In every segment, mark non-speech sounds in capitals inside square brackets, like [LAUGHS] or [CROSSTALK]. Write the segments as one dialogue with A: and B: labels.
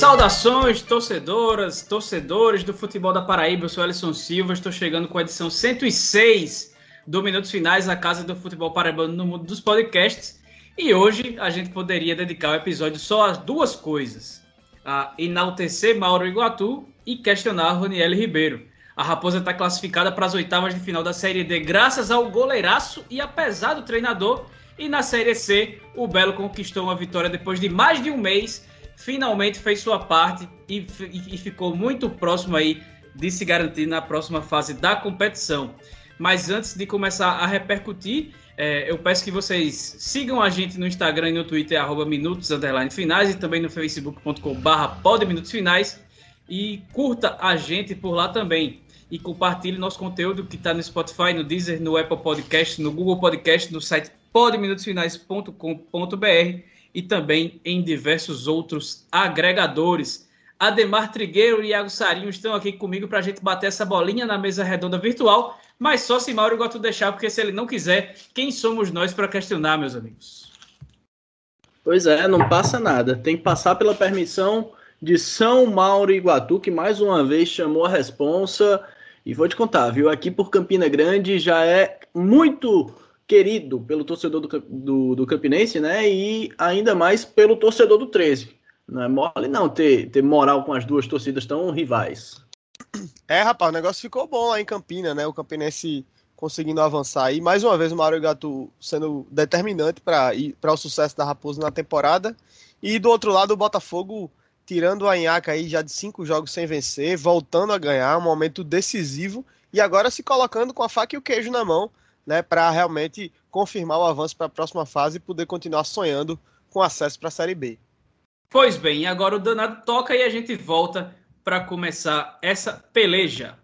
A: Saudações, torcedoras, torcedores do futebol da Paraíba. Eu sou Alisson Silva, estou chegando com a edição 106 do Minutos Finais, a casa do futebol paraibano no mundo dos podcasts. E hoje a gente poderia dedicar o episódio só a duas coisas: a enaltecer Mauro Iguatu e questionar Roniel Ribeiro. A Raposa está classificada para as oitavas de final da Série D graças ao goleiraço e apesar do treinador. E na Série C, o Belo conquistou uma vitória depois de mais de um mês finalmente fez sua parte e, e, ficou muito próximo aí de se garantir na próxima fase da competição. Mas antes de começar a repercutir, é, eu peço que vocês sigam a gente no Instagram e no Twitter, arroba Minutos Finais, e também no facebook.com barra Finais, e curta a gente por lá também. E compartilhe nosso conteúdo que está no Spotify, no Deezer, no Apple Podcast, no Google Podcast, no site podminutosfinais.com.br e também em diversos outros agregadores. Ademar Trigueiro e Iago Sarinho estão aqui comigo para a gente bater essa bolinha na mesa redonda virtual, mas só se Mauro gosta de deixar, porque se ele não quiser, quem somos nós para questionar, meus amigos?
B: Pois é, não passa nada. Tem que passar pela permissão de São Mauro Iguatu, que mais uma vez chamou a responsa. E vou te contar, viu? Aqui por Campina Grande já é muito querido pelo torcedor do, do, do, Campinense, né? E ainda mais pelo torcedor do 13. Não é mole não ter, ter moral com as duas torcidas tão rivais.
C: É, rapaz, o negócio ficou bom lá em Campina, né? O Campinense conseguindo avançar. E mais uma vez o Mário Gato sendo determinante para o sucesso da Raposa na temporada. E do outro lado, o Botafogo tirando a Inhaca aí já de cinco jogos sem vencer, voltando a ganhar, um momento decisivo. E agora se colocando com a faca e o queijo na mão né, para realmente confirmar o avanço para a próxima fase e poder continuar sonhando com acesso para a Série B.
A: Pois bem, agora o danado toca e a gente volta para começar essa peleja.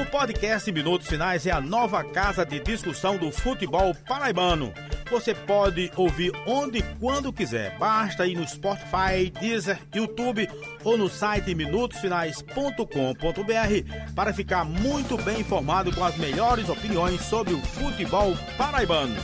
D: O podcast Minutos Finais é a nova casa de discussão do futebol paraibano você pode ouvir onde e quando quiser. Basta ir no Spotify, Deezer, YouTube ou no site minutosfinais.com.br para ficar muito bem informado com as melhores opiniões sobre o futebol paraibano.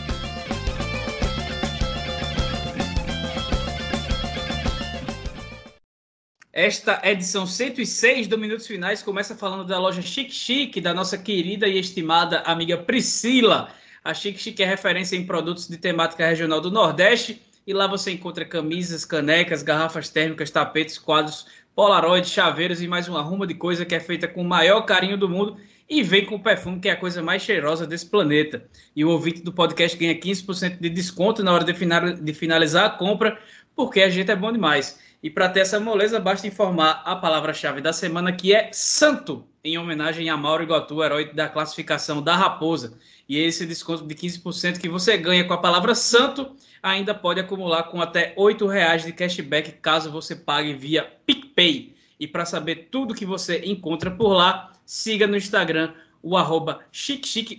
A: Esta edição 106 do Minutos Finais começa falando da loja Chic Chic, da nossa querida e estimada amiga Priscila. A Chique Chique é referência em produtos de temática regional do Nordeste e lá você encontra camisas, canecas, garrafas térmicas, tapetes, quadros, polaroid, chaveiros e mais uma ruma de coisa que é feita com o maior carinho do mundo e vem com o perfume que é a coisa mais cheirosa desse planeta. E o ouvinte do podcast ganha 15% de desconto na hora de finalizar a compra, porque a gente é bom demais. E para ter essa moleza, basta informar a palavra-chave da semana que é santo, em homenagem a Mauro Iguatu, herói da classificação da Raposa. E esse desconto de 15% que você ganha com a palavra santo ainda pode acumular com até R$ reais de cashback caso você pague via PicPay. E para saber tudo que você encontra por lá, siga no Instagram o arroba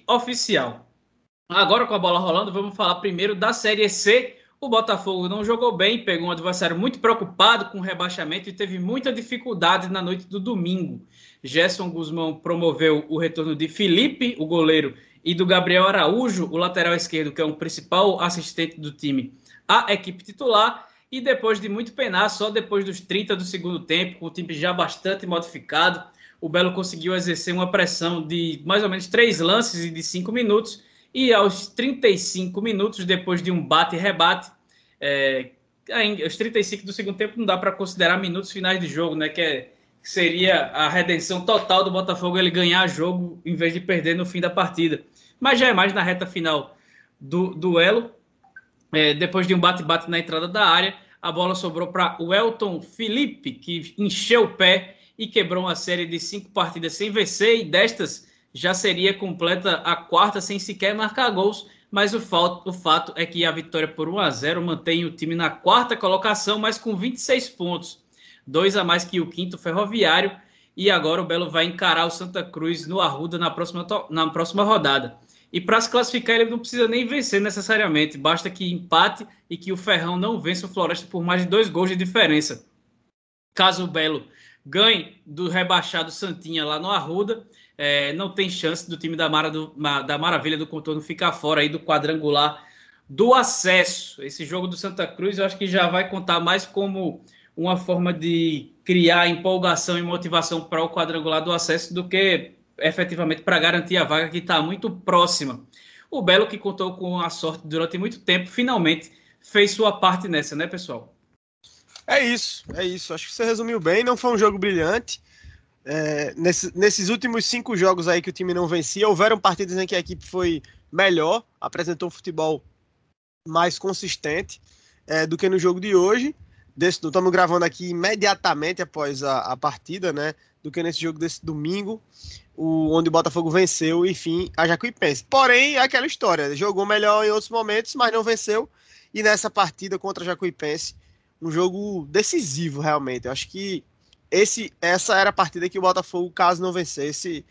A: Oficial. Agora com a bola rolando, vamos falar primeiro da Série C. O Botafogo não jogou bem, pegou um adversário muito preocupado com o rebaixamento e teve muita dificuldade na noite do domingo. Gerson Guzmão promoveu o retorno de Felipe, o goleiro, e do Gabriel Araújo, o lateral esquerdo, que é o principal assistente do time, a equipe titular. E depois de muito penar, só depois dos 30 do segundo tempo, com o time já bastante modificado, o Belo conseguiu exercer uma pressão de mais ou menos três lances e de cinco minutos. E aos 35 minutos, depois de um bate-rebate, é, os 35 do segundo tempo não dá para considerar minutos finais de jogo, né? Que é seria a redenção total do Botafogo ele ganhar jogo em vez de perder no fim da partida. Mas já é mais na reta final do duelo. É, depois de um bate-bate na entrada da área, a bola sobrou para o Elton Felipe, que encheu o pé e quebrou uma série de cinco partidas sem vencer, e destas já seria completa a quarta sem sequer marcar gols. Mas o fato, o fato é que a vitória por 1 a 0 mantém o time na quarta colocação, mas com 26 pontos dois a mais que o quinto Ferroviário. E agora o Belo vai encarar o Santa Cruz no Arruda na próxima, na próxima rodada. E para se classificar, ele não precisa nem vencer necessariamente, basta que empate e que o Ferrão não vença o Floresta por mais de dois gols de diferença. Caso o Belo ganhe do rebaixado Santinha lá no Arruda, é, não tem chance do time da, Mara do, da Maravilha do Contorno ficar fora aí do quadrangular do acesso. Esse jogo do Santa Cruz eu acho que já vai contar mais como uma forma de criar empolgação e motivação para o quadrangular do acesso do que efetivamente para garantir a vaga que está muito próxima. O Belo, que contou com a sorte durante muito tempo, finalmente fez sua parte nessa, né, pessoal?
C: É isso, é isso. Acho que você resumiu bem. Não foi um jogo brilhante. É, nesse, nesses últimos cinco jogos aí que o time não vencia, houveram partidas em que a equipe foi melhor, apresentou um futebol mais consistente é, do que no jogo de hoje. Estamos gravando aqui imediatamente após a, a, partida, né? Do que nesse jogo desse domingo, o, onde o Botafogo venceu, enfim, a Jacuipense. Porém, é aquela história, jogou melhor em outros momentos, mas não venceu. E nessa partida contra a Jacuipense, um jogo decisivo, realmente. Eu acho que esse, essa era a partida que o Botafogo, caso não vencesse,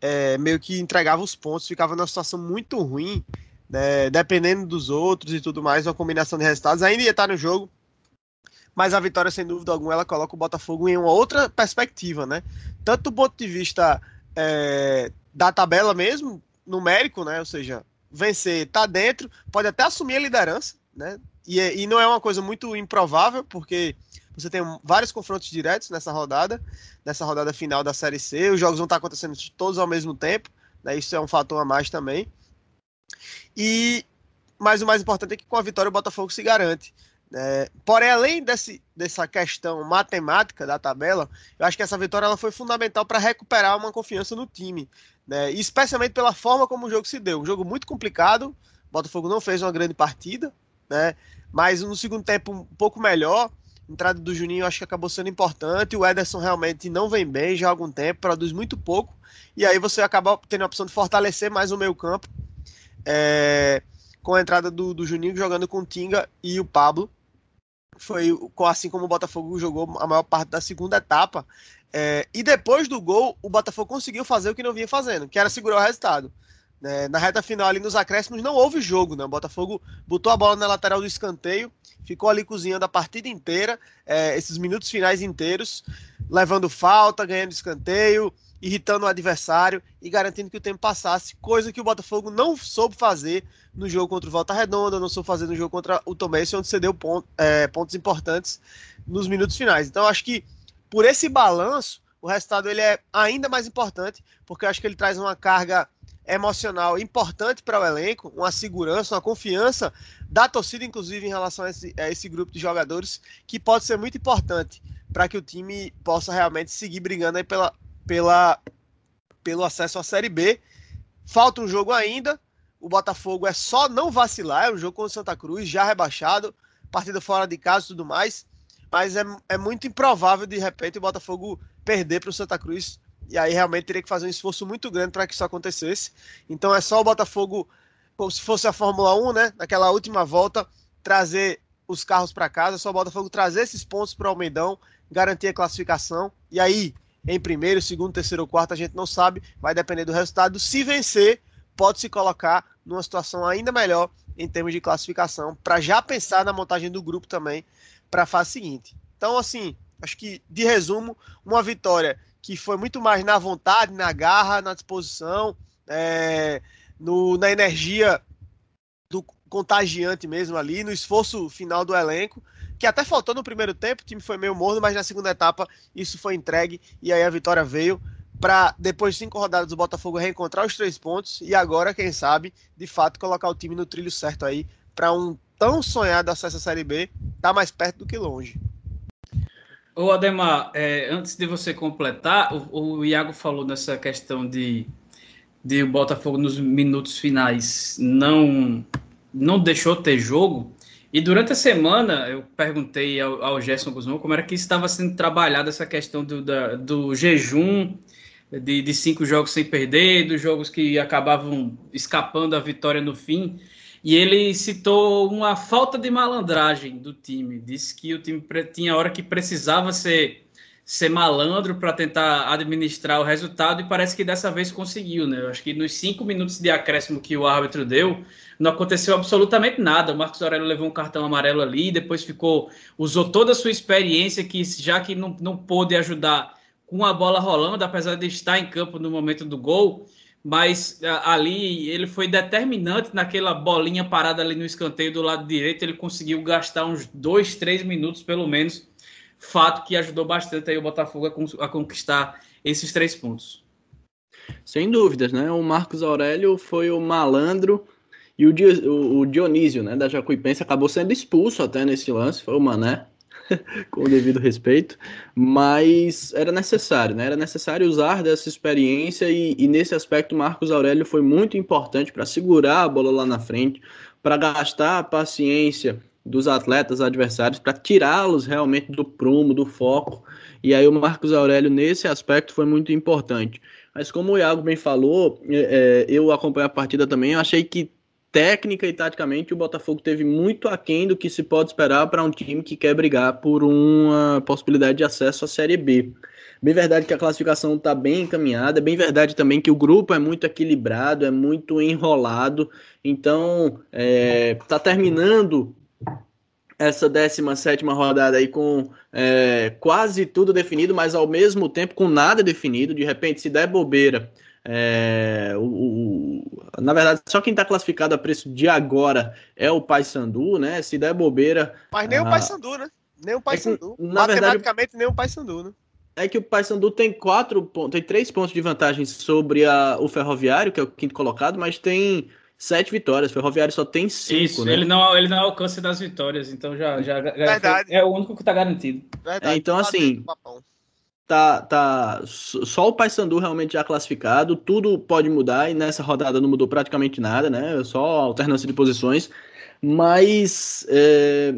C: é, meio que entregava os pontos, ficava numa situação muito ruim, né, dependendo dos outros e tudo mais, uma combinação de resultados. Ainda ia estar no jogo, mas a vitória, sem dúvida alguma, ela coloca o Botafogo em uma outra perspectiva, né? Tanto do ponto de vista é, da tabela mesmo, numérico, né? Ou seja, vencer, tá dentro, pode até assumir a liderança, né? E, e não é uma coisa muito improvável, porque você tem vários confrontos diretos nessa rodada, nessa rodada final da Série C. Os jogos vão estar acontecendo todos ao mesmo tempo, né? Isso é um fator a mais também. E mas o mais importante é que com a vitória o Botafogo se garante. É, porém, além desse, dessa questão matemática da tabela, eu acho que essa vitória ela foi fundamental para recuperar uma confiança no time, né? especialmente pela forma como o jogo se deu. Um jogo muito complicado, o Botafogo não fez uma grande partida, né? mas no segundo tempo um pouco melhor. Entrada do Juninho acho que acabou sendo importante. O Ederson realmente não vem bem já há algum tempo, produz muito pouco. E aí você acaba tendo a opção de fortalecer mais o meio campo. É, com a entrada do, do Juninho jogando com o Tinga e o Pablo. Foi assim como o Botafogo jogou a maior parte da segunda etapa. É, e depois do gol, o Botafogo conseguiu fazer o que não vinha fazendo, que era segurar o resultado. É, na reta final, ali nos acréscimos, não houve jogo. Né? O Botafogo botou a bola na lateral do escanteio, ficou ali cozinhando a partida inteira, é, esses minutos finais inteiros, levando falta, ganhando escanteio, irritando o adversário e garantindo que o tempo passasse, coisa que o Botafogo não soube fazer no jogo contra o Volta Redonda, não soube fazer no jogo contra o Tomés, onde cedeu ponto, é, pontos importantes nos minutos finais. Então, acho que por esse balanço, o resultado ele é ainda mais importante, porque eu acho que ele traz uma carga emocional importante para o elenco, uma segurança, uma confiança da torcida, inclusive, em relação a esse, a esse grupo de jogadores, que pode ser muito importante para que o time possa realmente seguir brigando aí pela, pela, pelo acesso à Série B. Falta um jogo ainda. O Botafogo é só não vacilar. É um jogo contra o Santa Cruz, já rebaixado, partida fora de casa e tudo mais. Mas é, é muito improvável, de repente, o Botafogo perder para o Santa Cruz. E aí realmente teria que fazer um esforço muito grande para que isso acontecesse. Então é só o Botafogo, como se fosse a Fórmula 1, né? Naquela última volta, trazer os carros para casa. É só o Botafogo trazer esses pontos para o Almeidão, garantir a classificação. E aí, em primeiro, segundo, terceiro ou quarto, a gente não sabe, vai depender do resultado. Se vencer, pode se colocar numa situação ainda melhor em termos de classificação, para já pensar na montagem do grupo também para a fase seguinte. Então, assim, acho que de resumo, uma vitória que foi muito mais na vontade, na garra, na disposição, é, no, na energia do contagiante mesmo ali, no esforço final do elenco, que até faltou no primeiro tempo, o time foi meio morno, mas na segunda etapa isso foi entregue e aí a vitória veio para depois de cinco rodadas o Botafogo reencontrar os três pontos e agora, quem sabe, de fato colocar o time no trilho certo aí para um tão sonhado acesso à Série B, tá mais perto do que longe.
A: Ô Ademar, é, antes de você completar, o, o Iago falou nessa questão de, de o Botafogo nos minutos finais não não deixou ter jogo. E durante a semana eu perguntei ao, ao Gerson Guzmão como era que estava sendo trabalhada essa questão do, da, do jejum de, de, cinco jogos sem perder, dos jogos que acabavam escapando a vitória no fim. E ele citou uma falta de malandragem do time. Disse que o time tinha hora que precisava ser ser malandro para tentar administrar o resultado e parece que dessa vez conseguiu, né? Eu acho que nos cinco minutos de acréscimo que o árbitro deu, não aconteceu absolutamente nada. O Marcos Aurélio levou um cartão amarelo ali, depois ficou, usou toda a sua experiência, que já que não, não pôde ajudar com a bola rolando, apesar de estar em campo no momento do gol, mas ali ele foi determinante naquela bolinha parada ali no escanteio do lado direito. Ele conseguiu gastar uns dois, três minutos pelo menos. Fato que ajudou bastante aí o Botafogo a, conquistar esses três pontos.
B: Sem dúvidas, né? O Marcos Aurélio foi o malandro e o, Dionísio, né, da Jacuipense, acabou sendo expulso até nesse lance, foi o Mané, [LAUGHS] com o devido respeito, mas era necessário, né? Era necessário usar dessa experiência e, e nesse aspecto Marcos Aurélio foi muito importante para segurar a bola lá na frente, para gastar a paciência dos atletas adversários, para tirá-los realmente do prumo, do foco. E aí o Marcos Aurélio nesse aspecto foi muito importante. Mas como o Iago bem falou, é, é eu acompanhei a partida também, eu achei que técnica e taticamente, o Botafogo teve muito aquém do que se pode esperar para um time que quer brigar por uma possibilidade de acesso à Série B. Bem verdade que a classificação está bem encaminhada, é bem verdade também que o grupo é muito equilibrado, é muito enrolado, então está é, tá terminando essa 17 rodada aí com é, quase tudo definido, mas ao mesmo tempo com nada definido. De repente, se der bobeira é, o, o, na verdade, só quem está classificado a preço de agora é o Paysandu, né? Se der bobeira.
C: Mas nem a... o Paysandu, né? Nem o é Paysandu. É Matematicamente, verdade, nem o Paysandu, né?
B: É que o Paysandu tem quatro pontos, tem três pontos de vantagem sobre a, o Ferroviário, que é o quinto colocado, mas tem sete vitórias. O Ferroviário só tem cinco. Isso,
A: né? ele, não, ele não alcança das vitórias, então já, já, já é o único que está garantido.
B: É, então, assim, tá, tá só o Paysandu realmente já classificado, tudo pode mudar e nessa rodada não mudou praticamente nada, né? Só alternância de posições, mas é,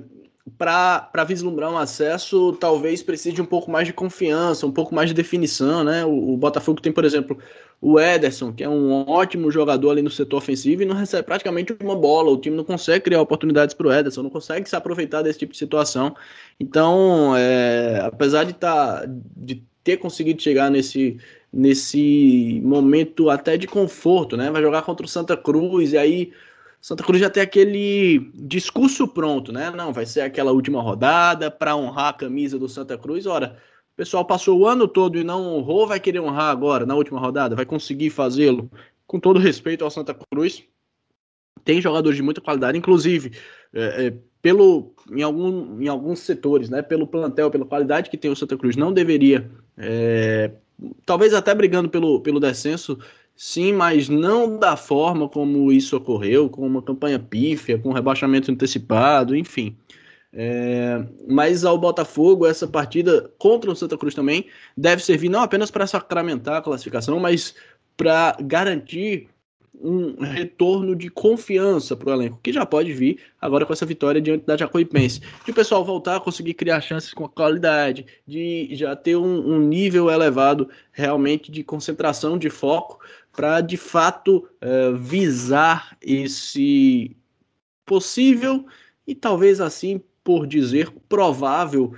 B: para vislumbrar um acesso, talvez precise um pouco mais de confiança, um pouco mais de definição, né? O, o, Botafogo tem, por exemplo, o Ederson, que é um ótimo jogador ali no setor ofensivo e não recebe praticamente uma bola. O time não consegue criar oportunidades para o Ederson, não consegue se aproveitar desse tipo de situação. Então, é, apesar de, tá, de ter conseguido chegar nesse, nesse momento até de conforto, né? Vai jogar contra o Santa Cruz e aí Santa Cruz já tem aquele discurso pronto, né? Não, vai ser aquela última rodada para honrar a camisa do Santa Cruz. Ora, o pessoal passou o ano todo e não honrou, vai querer honrar agora, na última rodada? Vai conseguir fazê-lo? Com todo respeito ao Santa Cruz, tem jogadores de muita qualidade, inclusive é, é, pelo, em, algum, em alguns setores, né? Pelo plantel, pela qualidade que tem o Santa Cruz, não deveria, é, talvez até brigando pelo, pelo descenso, Sim, mas não da forma como isso ocorreu, com uma campanha pífia, com rebaixamento antecipado, enfim. É, mas ao Botafogo, essa partida contra o Santa Cruz também deve servir não apenas para sacramentar a classificação, mas para garantir um retorno de confiança para o elenco, que já pode vir agora com essa vitória diante da Jacuipense. De o pessoal voltar a conseguir criar chances com qualidade, de já ter um, um nível elevado realmente de concentração, de foco, para de fato uh, visar esse possível e talvez assim por dizer provável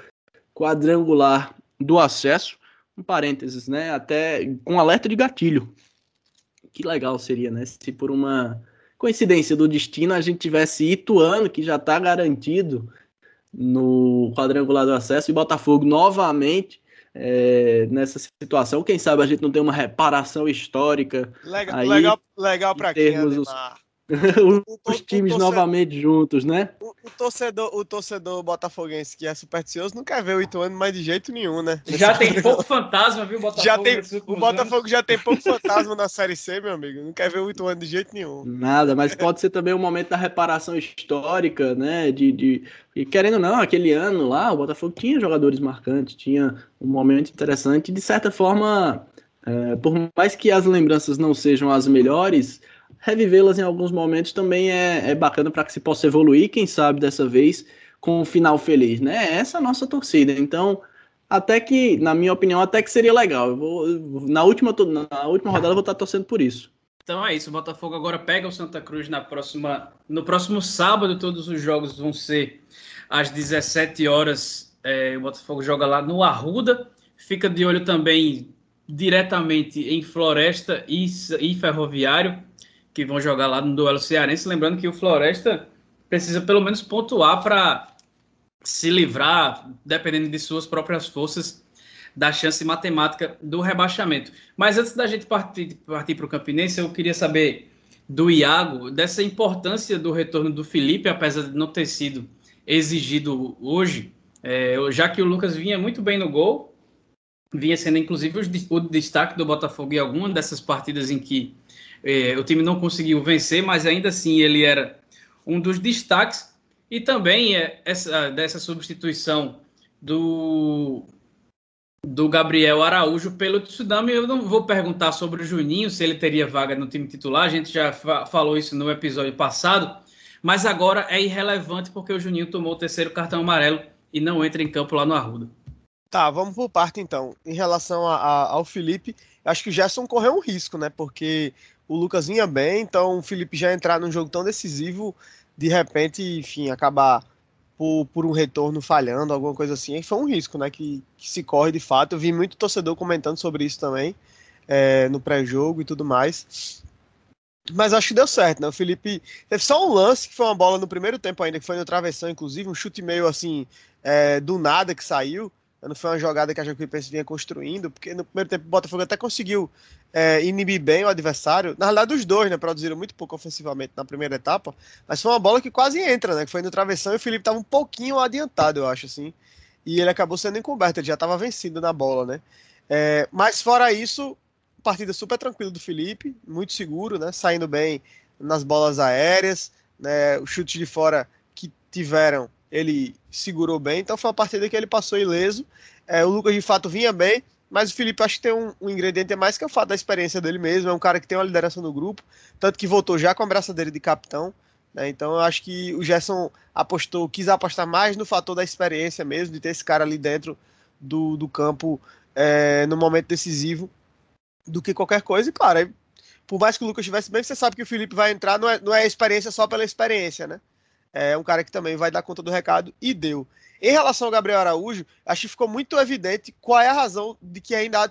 B: quadrangular do acesso. Um parênteses, né? Até com alerta de gatilho. Que legal seria, né? Se por uma coincidência do destino a gente tivesse Ituano, que já está garantido no quadrangular do acesso, e Botafogo novamente é, nessa situação. Quem sabe a gente não tem uma reparação histórica.
C: Legal, aí, legal, legal para quem, os,
B: os times torcedor, novamente juntos, né?
C: O, o, torcedor, o torcedor botafoguense que é supersticioso não quer ver o Ituano mais de jeito nenhum, né?
A: Já tem pouco fantasma, viu,
C: Botafogo? Já tem, o Botafogo anos. já tem pouco fantasma na Série C, meu amigo. Não quer ver o Ituano de jeito nenhum.
B: Nada, mas pode ser também um momento da reparação histórica, né? De, de, e querendo ou não, aquele ano lá, o Botafogo tinha jogadores marcantes, tinha um momento interessante. De certa forma, é, por mais que as lembranças não sejam as melhores revivê-las em alguns momentos também é, é bacana para que se possa evoluir, quem sabe dessa vez com um final feliz, né? Essa é a nossa torcida. Então, até que, na minha opinião, até que seria legal. Eu vou, na, última, na última rodada eu vou estar torcendo por isso.
A: Então é isso, o Botafogo agora pega o Santa Cruz na próxima, no próximo sábado. Todos os jogos vão ser às 17 horas. É, o Botafogo joga lá no Arruda. Fica de olho também diretamente em Floresta e, e Ferroviário que vão jogar lá no duelo cearense. Lembrando que o Floresta precisa pelo menos pontuar para se livrar, dependendo de suas próprias forças, da chance matemática do rebaixamento. Mas antes da gente partir, para o Campinense, eu queria saber do Iago, dessa importância do retorno do Felipe, apesar de não ter sido exigido hoje, é, já que o Lucas vinha muito bem no gol, vinha sendo inclusive o destaque do Botafogo em alguma dessas partidas em que é, o time não conseguiu vencer, mas ainda assim ele era um dos destaques. E também é, essa, dessa substituição do, do Gabriel Araújo pelo Tsunami. Eu não vou perguntar sobre o Juninho, se ele teria vaga no time titular, a gente já fa falou isso no episódio passado, mas agora é irrelevante porque o Juninho tomou o terceiro cartão amarelo e não entra em campo lá no Arruda.
C: Tá, vamos por parte então. Em relação a, a, ao Felipe, acho que o Gerson correu um risco, né? Porque o Lucas vinha bem, então o Felipe já entrar num jogo tão decisivo, de repente, enfim, acabar por, por um retorno falhando, alguma coisa assim, foi um risco, né? Que, que se corre de fato. Eu vi muito torcedor comentando sobre isso também, é, no pré-jogo e tudo mais. Mas acho que deu certo, né? O Felipe teve só um lance que foi uma bola no primeiro tempo ainda, que foi no travessão, inclusive, um chute meio assim, é, do nada que saiu. Não foi uma jogada que a Jacuipense vinha construindo, porque no primeiro tempo o Botafogo até conseguiu é, inibir bem o adversário. Na realidade, os dois, né? Produziram muito pouco ofensivamente na primeira etapa, mas foi uma bola que quase entra, né? Que foi no travessão e o Felipe estava um pouquinho adiantado, eu acho, assim. E ele acabou sendo encoberto, ele já estava vencido na bola, né? É, mas fora isso, partida super tranquila do Felipe, muito seguro, né? Saindo bem nas bolas aéreas, né? Os chutes de fora que tiveram ele segurou bem, então foi uma partida que ele passou ileso. É, o Lucas de fato vinha bem, mas o Felipe acho que tem um, um, ingrediente a mais que é o fato da experiência dele mesmo. É um cara que tem uma liderança no grupo, tanto que voltou já com a braçadeira de capitão. Né? Então eu acho que o Gerson apostou, quis apostar mais no fator da experiência mesmo, de ter esse cara ali dentro do, do campo é, no momento decisivo, do que qualquer coisa. E claro, por mais que o Lucas estivesse bem, você sabe que o Felipe vai entrar, não é, não é experiência só pela experiência, né? É um cara que também vai dar conta do recado e deu. Em relação ao Gabriel Araújo, acho que ficou muito evidente qual é a razão de que ainda há,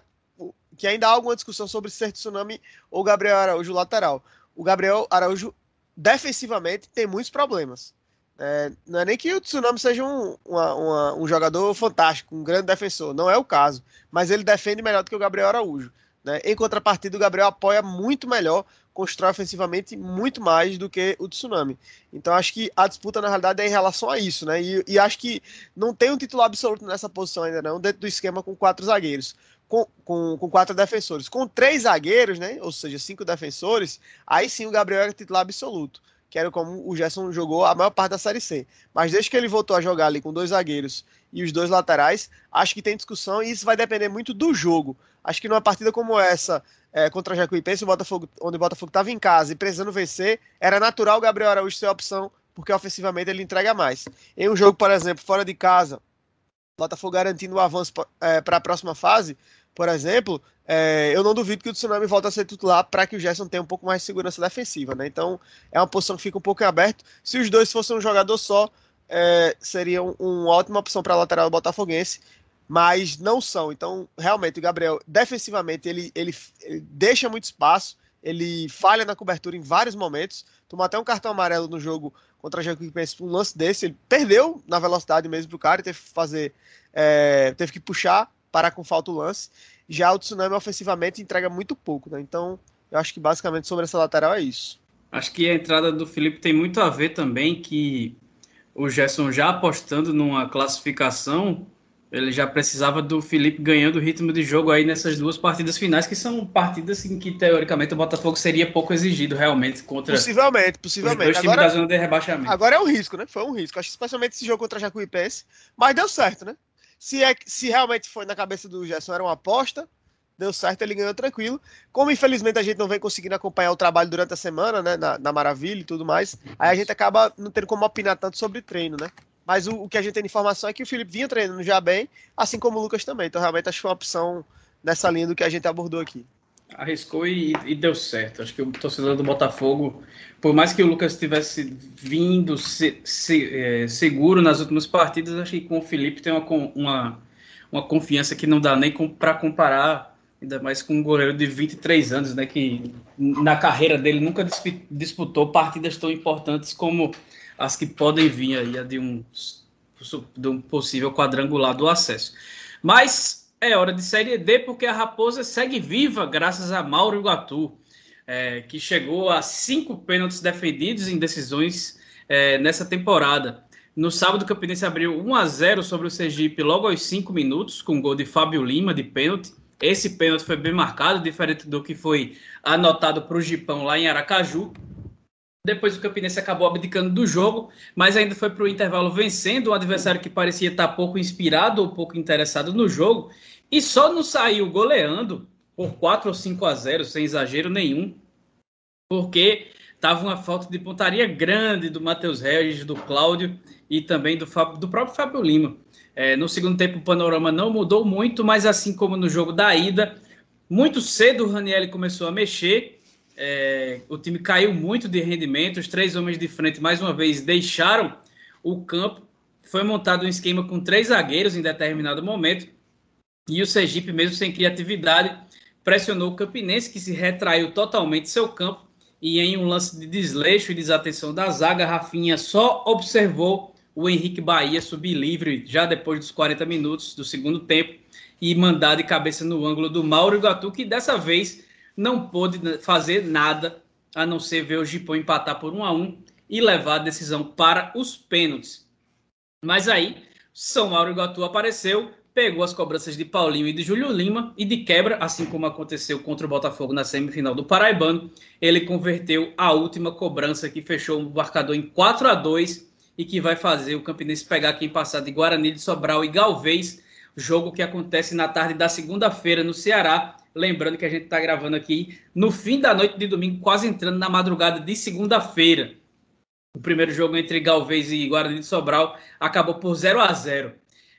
C: que ainda há alguma discussão sobre ser Tsunami ou Gabriel Araújo lateral. O Gabriel Araújo, defensivamente, tem muitos problemas. É, não é nem que o Tsunami seja um, uma, uma, um jogador fantástico, um grande defensor, não é o caso, mas ele defende melhor do que o Gabriel Araújo. Né? Em contrapartida, o Gabriel apoia muito melhor, constrói ofensivamente muito mais do que o Tsunami. Então acho que a disputa, na realidade, é em relação a isso, né? E, e acho que não tem um título absoluto nessa posição ainda, não, dentro do esquema com quatro zagueiros. Com, com, com, quatro defensores. Com três zagueiros, né? Ou seja, cinco defensores, aí sim o Gabriel era titular absoluto. Que era como o Gerson jogou a maior parte da Série C. Mas desde que ele voltou a jogar ali com dois zagueiros e os dois laterais, acho que tem discussão e isso vai depender muito do jogo. Acho que numa partida como essa, é, contra a Jacuipense, o Botafogo, onde o Botafogo estava em casa e precisando vencer, era natural o Gabriel Araújo ser a opção, porque ofensivamente ele entrega mais. Em um jogo, por exemplo, fora de casa, o Botafogo garantindo o avanço é, para a próxima fase, por exemplo, é, eu não duvido que o Tsunami volte a ser titular para que o Gerson tenha um pouco mais de segurança defensiva, né? Então é uma posição que fica um pouco aberto. Se os dois fossem um jogador só, é, seria um, uma ótima opção para a lateral botafoguense, mas não são. Então, realmente, o Gabriel, defensivamente, ele, ele, ele deixa muito espaço, ele falha na cobertura em vários momentos, tomou até um cartão amarelo no jogo contra a Jacuipense, um lance desse, ele perdeu na velocidade mesmo pro cara, teve que fazer, é, teve que puxar, parar com falta o lance. Já o Tsunami ofensivamente entrega muito pouco, né? Então, eu acho que basicamente sobre essa lateral é isso.
A: Acho que a entrada do Felipe tem muito a ver também que o Gerson já apostando numa classificação, ele já precisava do Felipe ganhando o ritmo de jogo aí nessas duas partidas finais, que são partidas em que, teoricamente, o Botafogo seria pouco exigido realmente contra.
C: Possivelmente, possivelmente.
A: Os dois agora, da zona de rebaixamento.
C: Agora é um risco, né? Foi um risco. Acho que especialmente esse jogo contra a Jacuipense. Mas deu certo, né? Se, é, se realmente foi na cabeça do Gerson, era uma aposta, deu certo, ele ganhou tranquilo. Como infelizmente a gente não vem conseguindo acompanhar o trabalho durante a semana, né, na, na Maravilha e tudo mais, aí a gente acaba não tendo como opinar tanto sobre treino, né? Mas o, o, que a gente tem de informação é que o Felipe vinha treinando já bem, assim como o Lucas também. Então realmente acho que foi uma opção nessa linha do que a gente abordou aqui.
A: Arriscou e, e deu certo. Acho que o torcedor do Botafogo, por mais que o Lucas tivesse vindo se, se, é, seguro nas últimas partidas, acho que com o Felipe tem uma, uma, uma confiança que não dá nem para comparar ainda mais com um goleiro de 23 anos, né, que na carreira dele nunca disputou partidas tão importantes como as que podem vir aí de um, de um possível quadrangular do acesso. Mas é hora de Série D, porque a Raposa segue viva graças a Mauro Iguatu, é, que chegou a cinco pênaltis defendidos em decisões é, nessa temporada. No sábado, o Campinense abriu 1 a 0 sobre o Sergipe logo aos 5 minutos, com gol de Fábio Lima de pênalti. Esse pênalti foi bem marcado, diferente do que foi anotado para o Gipão lá em Aracaju. Depois o Campinense acabou abdicando do jogo, mas ainda foi para o intervalo vencendo um adversário que parecia estar pouco inspirado ou pouco interessado no jogo. E só não saiu goleando por 4 ou 5 a 0, sem exagero nenhum, porque Tava uma falta de pontaria grande do Matheus Regis, do Cláudio e também do, do próprio Fábio Lima. É, no segundo tempo, o panorama não mudou muito, mas assim como no jogo da ida, muito cedo o Raniel começou a mexer. É, o time caiu muito de rendimento. Os três homens de frente, mais uma vez, deixaram o campo. Foi montado um esquema com três zagueiros em determinado momento. E o Sergipe, mesmo sem criatividade, pressionou o Campinense, que se retraiu totalmente seu campo e em um lance de desleixo e desatenção da zaga, Rafinha só observou o Henrique Bahia subir livre já depois dos 40 minutos do segundo tempo e mandar de cabeça no ângulo do Mauro Iguatu, que dessa vez não pôde fazer nada a não ser ver o Gipão empatar por 1 a 1 e levar a decisão para os pênaltis. Mas aí, São Mauro Iguatu apareceu, pegou as cobranças de Paulinho e de Júlio Lima e de quebra, assim como aconteceu contra o Botafogo na semifinal do Paraibano, ele converteu a última cobrança que fechou o marcador em 4 a 2 e que vai fazer o Campinense pegar quem passar de Guarani de Sobral e Galvez, jogo que acontece na tarde da segunda-feira no Ceará. Lembrando que a gente está gravando aqui no fim da noite de domingo, quase entrando na madrugada de segunda-feira. O primeiro jogo entre Galvez e Guarani de Sobral acabou por 0 a 0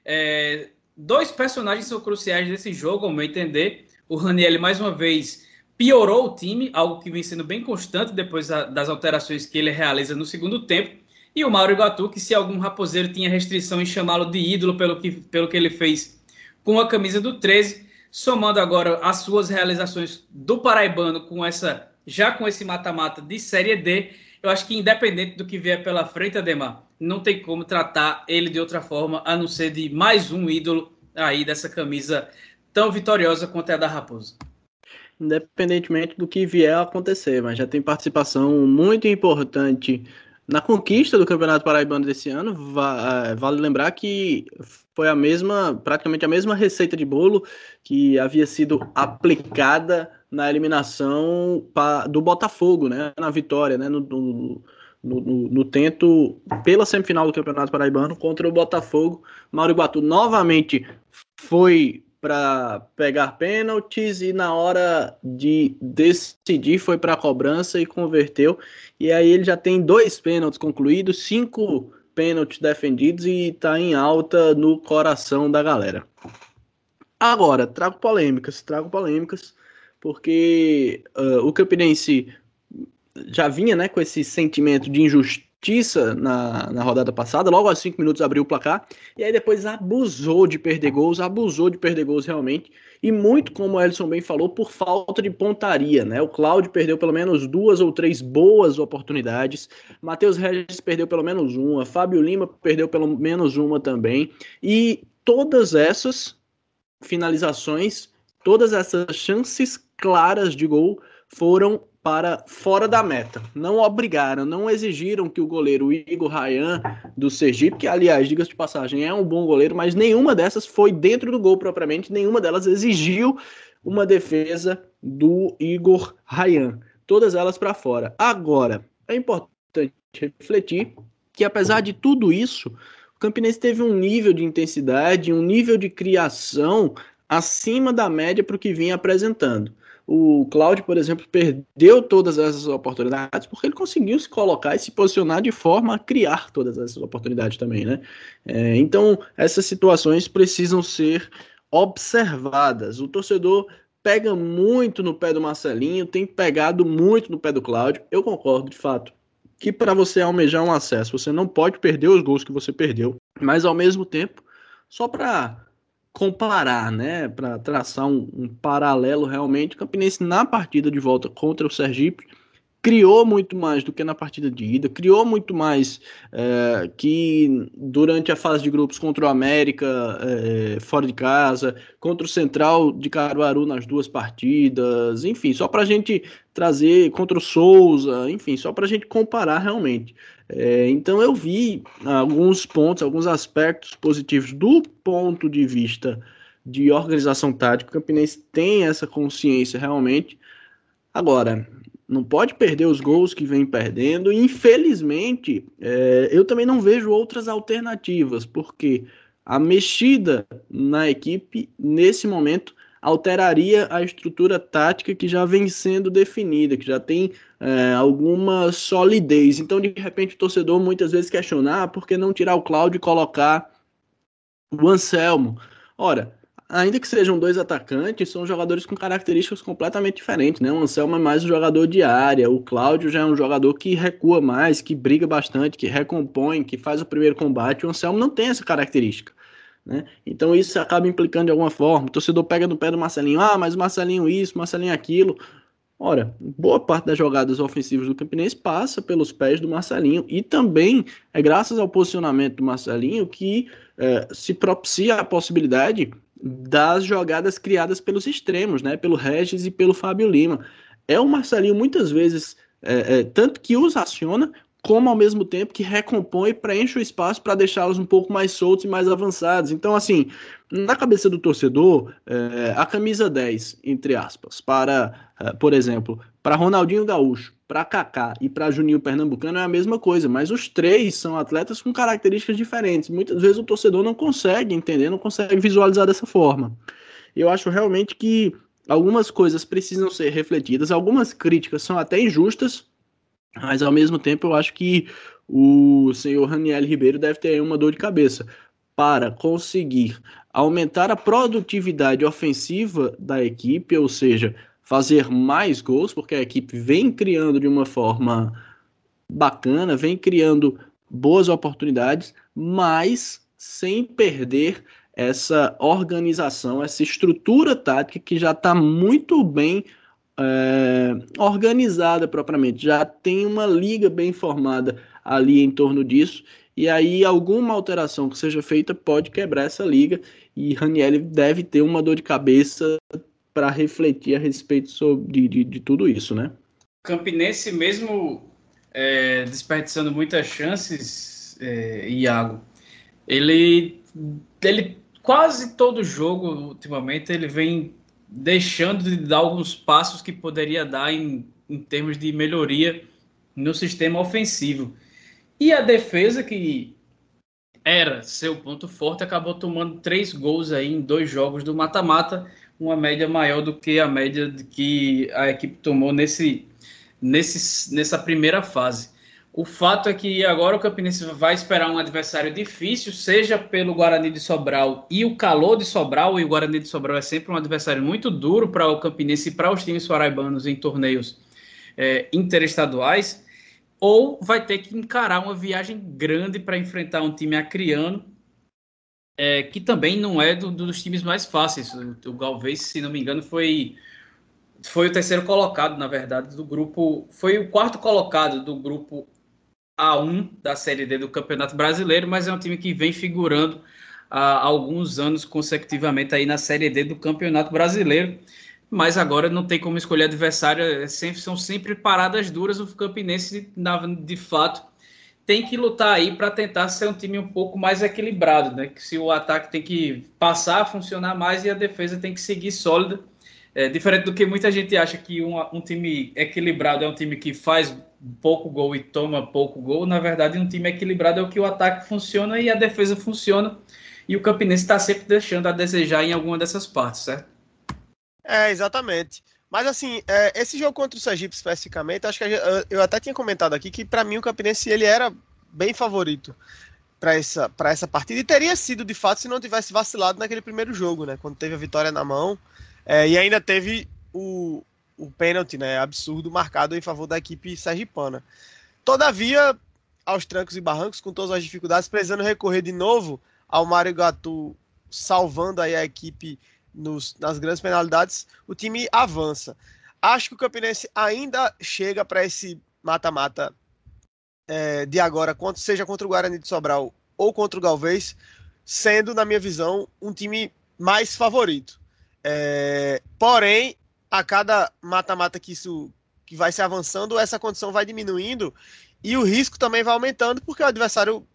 A: é, dois personagens são cruciais nesse jogo, ao meu entender. O Raniel, mais uma vez, piorou o time, algo que vem sendo bem constante depois das alterações que ele realiza no segundo tempo. E o Mauro Iguatu, que se algum raposeiro tinha restrição em chamá-lo de ídolo pelo que, pelo que ele fez com a camisa do 13, somando agora as suas realizações do Paraibano com essa já com esse mata-mata de Série D, eu acho que independente do que vier pela frente, Ademar, não tem como tratar ele de outra forma a não ser de mais um ídolo aí dessa camisa tão vitoriosa quanto é a da Raposa.
B: Independentemente do que vier a acontecer, mas já tem participação muito importante na conquista do Campeonato Paraibano desse ano. É, vale lembrar que foi a mesma, praticamente a mesma receita de bolo que havia sido aplicada na eliminação do Botafogo, né, na vitória, né, no, no no, no, tento pela semifinal do Campeonato Paraibano contra o Botafogo. Mauro Iguatu novamente foi para pegar pênaltis e na hora de decidir foi para a cobrança e converteu. E aí ele já tem dois pênaltis concluídos, cinco pênaltis defendidos e está em alta no coração da galera. Agora, trago polêmicas, trago polêmicas, porque uh, o Campinense já vinha né, com esse sentimento de injustiça na, na rodada passada, logo aos 5 minutos abriu o placar, e aí depois abusou de perder gols, abusou de perder gols realmente, e muito como o Elson bem falou, por falta de pontaria, né? O Cláudio perdeu pelo menos duas ou três boas oportunidades, Matheus Regis perdeu pelo menos uma, Fábio Lima perdeu pelo menos uma também, e todas essas finalizações, todas essas chances claras de gol foram para fora da meta. Não obrigaram, não exigiram que o goleiro Igor Rayan do Sergipe, que aliás, diga-se de passagem, é um bom goleiro, mas nenhuma dessas foi dentro do gol propriamente, nenhuma delas exigiu uma defesa do Igor Rayan. Todas elas para fora. Agora, é importante refletir que apesar de tudo isso, o Campinense teve um nível de intensidade, um nível de criação acima da média para o que vinha apresentando. O Cláudio, por exemplo, perdeu todas essas oportunidades porque ele conseguiu se colocar e se posicionar de forma a criar todas essas oportunidades também, né? É, então, essas situações precisam ser observadas. O torcedor pega muito no pé do Marcelinho, tem pegado muito no pé do Cláudio. Eu concordo, de fato, que para você almejar um acesso, você não pode perder os gols que você perdeu, mas ao mesmo tempo, só para comparar, né, para traçar um, um, paralelo realmente, o Campinense na partida de volta contra o Sergipe criou muito mais do que na partida de ida, criou muito mais é, que durante a fase de grupos contra o América é, fora de casa, contra o Central de Caruaru nas duas partidas, enfim, só para a gente trazer contra o Souza, enfim, só para a gente comparar realmente. É, então eu vi alguns pontos, alguns aspectos positivos do ponto de vista de organização tática. O Campinense tem essa consciência realmente. Agora, não pode perder os gols que vem perdendo. Infelizmente, é, eu também não vejo outras alternativas, porque a mexida na equipe, nesse momento, alteraria a estrutura tática que já vem sendo definida, que já tem é, alguma solidez. Então, de repente, o torcedor muitas vezes questionar ah, por que não tirar o Cláudio e colocar o Anselmo. Ora, ainda que sejam dois atacantes, são jogadores com características completamente diferentes, né? O Anselmo é mais um jogador de área, o Cláudio já é um jogador que recua mais, que briga bastante, que recompõe, que faz o primeiro combate. O Anselmo não tem essa característica. Né? Então isso acaba implicando de alguma forma. O torcedor pega no pé do Marcelinho, ah, mas Marcelinho isso, Marcelinho aquilo. Ora, boa parte das jogadas ofensivas do Campinense passa pelos pés do Marcelinho e também é graças ao posicionamento do Marcelinho que é, se propicia a possibilidade das jogadas criadas pelos extremos, né? Pelo Regis e pelo Fábio Lima. É o Marcelinho muitas vezes é, é, tanto que os aciona, como ao mesmo tempo que recompõe e preenche o espaço para deixá-los um pouco mais soltos e mais avançados. Então, assim, na cabeça do torcedor, é, a camisa 10, entre aspas, para, é, por exemplo, para Ronaldinho Gaúcho, para Kaká e para Juninho Pernambucano é a mesma coisa, mas os três são atletas com características diferentes. Muitas vezes o torcedor não consegue entender, não consegue visualizar dessa forma. Eu acho realmente que algumas coisas precisam ser refletidas, algumas críticas são até injustas, mas ao mesmo tempo eu acho que o senhor Raniel Ribeiro deve ter uma dor de cabeça para conseguir aumentar a produtividade ofensiva da equipe, ou seja, fazer mais gols, porque a equipe vem criando de uma forma bacana, vem criando boas oportunidades, mas sem perder essa organização, essa estrutura tática que já está muito bem é, organizada propriamente, já tem uma liga bem formada ali em torno disso, e aí alguma alteração que seja feita pode quebrar essa liga, e Raniel deve ter uma dor de cabeça para refletir a respeito sobre, de, de, tudo isso, né?
A: Campinense mesmo é, desperdiçando muitas chances, é, Iago, ele, ele quase todo jogo ultimamente ele vem deixando de dar alguns passos que poderia dar em, em termos de melhoria no sistema ofensivo. E a defesa, que era seu ponto forte, acabou tomando três gols aí em dois jogos do mata-mata, uma média maior do que a média que a equipe tomou nesse, nesse, nessa primeira fase. O fato é que agora o Campinense vai esperar um adversário difícil, seja pelo Guarani de Sobral e o calor de Sobral, e o Guarani de Sobral é sempre um adversário muito duro para o Campinense e para os times paraibanos em torneios é, interestaduais, ou vai ter que encarar uma viagem grande para enfrentar um time acriano, é, que também não é do, dos times mais fáceis. O, o Galvez, se não me engano, foi foi o terceiro colocado, na verdade, do grupo. Foi o quarto colocado do grupo a1 da Série D do Campeonato Brasileiro, mas é um time que vem figurando há alguns anos consecutivamente aí na Série D do Campeonato Brasileiro. Mas agora não tem como escolher adversário, é sempre, são sempre paradas duras. O Campinense, de fato, tem que lutar aí para tentar ser um time um pouco mais equilibrado, né? Que se o ataque tem que passar a funcionar mais e a defesa tem que seguir sólida. É, diferente do que muita gente acha que um, um time equilibrado é um time que faz pouco gol e toma pouco gol. Na verdade, um time equilibrado é o que o ataque funciona e a defesa funciona. E o Campinense está sempre deixando a desejar em alguma dessas partes, certo?
C: É, exatamente. Mas assim, é, esse jogo contra o Sergipe especificamente, acho que eu até tinha comentado aqui que para mim o Campinense ele era bem favorito para essa, essa partida e teria sido de fato se não tivesse vacilado naquele primeiro jogo, né? Quando teve a vitória na mão é, e ainda teve o, o pênalti, né, absurdo, marcado em favor da equipe sergipana. Todavia, aos trancos e barrancos, com todas as dificuldades, precisando recorrer de novo ao Mário Gatu salvando aí a equipe nos, nas grandes penalidades, o time avança. acho que o Campinense ainda chega para esse mata-mata é, de agora, seja contra o Guarani de Sobral ou contra o Galvez, sendo, na minha visão, um time mais favorito. É, porém, a cada mata-mata que isso que vai se avançando, essa condição vai diminuindo e o risco também vai aumentando, porque o adversário,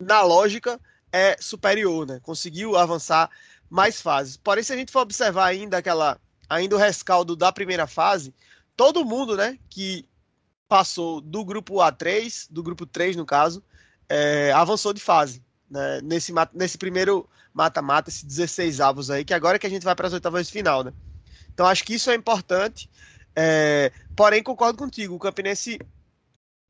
C: na lógica, é superior, né? Conseguiu avançar mais fases. Porém, se a gente for observar ainda aquela, ainda o rescaldo da primeira fase, todo mundo, né, que passou do grupo A3, do grupo 3 no caso, é, avançou de fase. Né, nesse, nesse primeiro mata-mata, esses 16 avos aí, que agora é que a gente vai para as oitavas de final, né? Então acho que isso é importante. É, porém, concordo contigo, o Campinense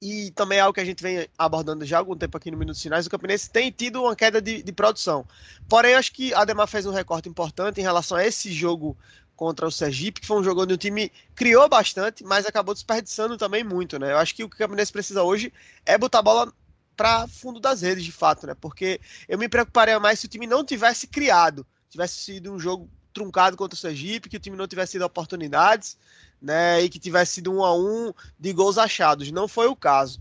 C: e também é algo que a gente vem abordando já há algum tempo aqui no Minutos Finais, o Campinense tem tido uma queda de, de produção. Porém, acho que a Ademar fez um recorte importante em relação a esse jogo contra o Sergipe, que foi um jogo onde o time criou bastante, mas acabou desperdiçando também muito, né? Eu acho que o que o Campinense precisa hoje é botar a bola para fundo das redes, de fato, né? Porque eu me preocuparia mais se o time não tivesse criado, tivesse sido um jogo truncado contra o Sergipe, que o time não tivesse tido oportunidades, né, e que tivesse sido um a um de gols achados. Não foi o caso.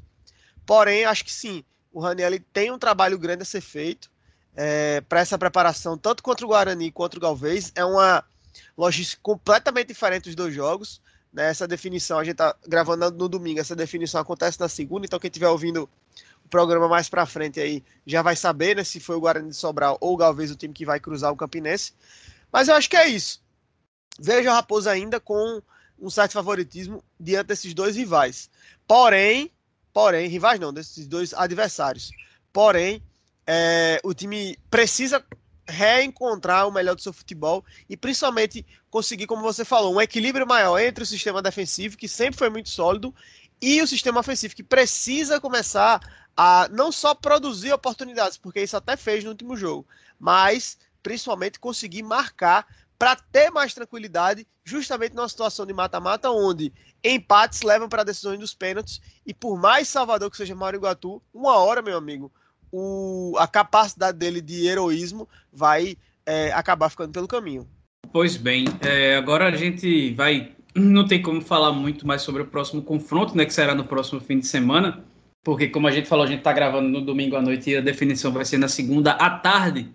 C: Porém, acho que sim, o Raniel tem um trabalho grande a ser feito é, para essa preparação, tanto contra o Guarani quanto o Galvez. É uma logística completamente diferente dos dois jogos. Né, essa definição, a gente está gravando no domingo, essa definição acontece na segunda, então quem estiver ouvindo o programa mais para frente aí já vai saber né, se foi o Guarani de Sobral ou o Galvez o time que vai cruzar o Campinense. Mas eu acho que é isso. Vejo a Raposa ainda com um certo favoritismo diante desses dois rivais. Porém, porém, rivais não, desses dois adversários. Porém, é, o time precisa reencontrar o melhor do seu futebol e principalmente conseguir, como você falou, um equilíbrio maior entre o sistema defensivo, que sempre foi muito sólido, e o sistema ofensivo, que precisa começar a não só produzir oportunidades, porque isso até fez no último jogo, mas principalmente conseguir marcar para ter mais tranquilidade, justamente numa situação de mata-mata, onde empates levam para decisões dos pênaltis, e por mais salvador que seja Mário Iguatu, uma hora, meu amigo, o, a capacidade dele de heroísmo vai é, acabar ficando pelo caminho.
A: Pois bem, é, agora a gente vai. Não tem como falar muito mais sobre o próximo confronto, né? Que será no próximo fim de semana. Porque, como a gente falou, a gente está gravando no domingo à noite e a definição vai ser na segunda à tarde.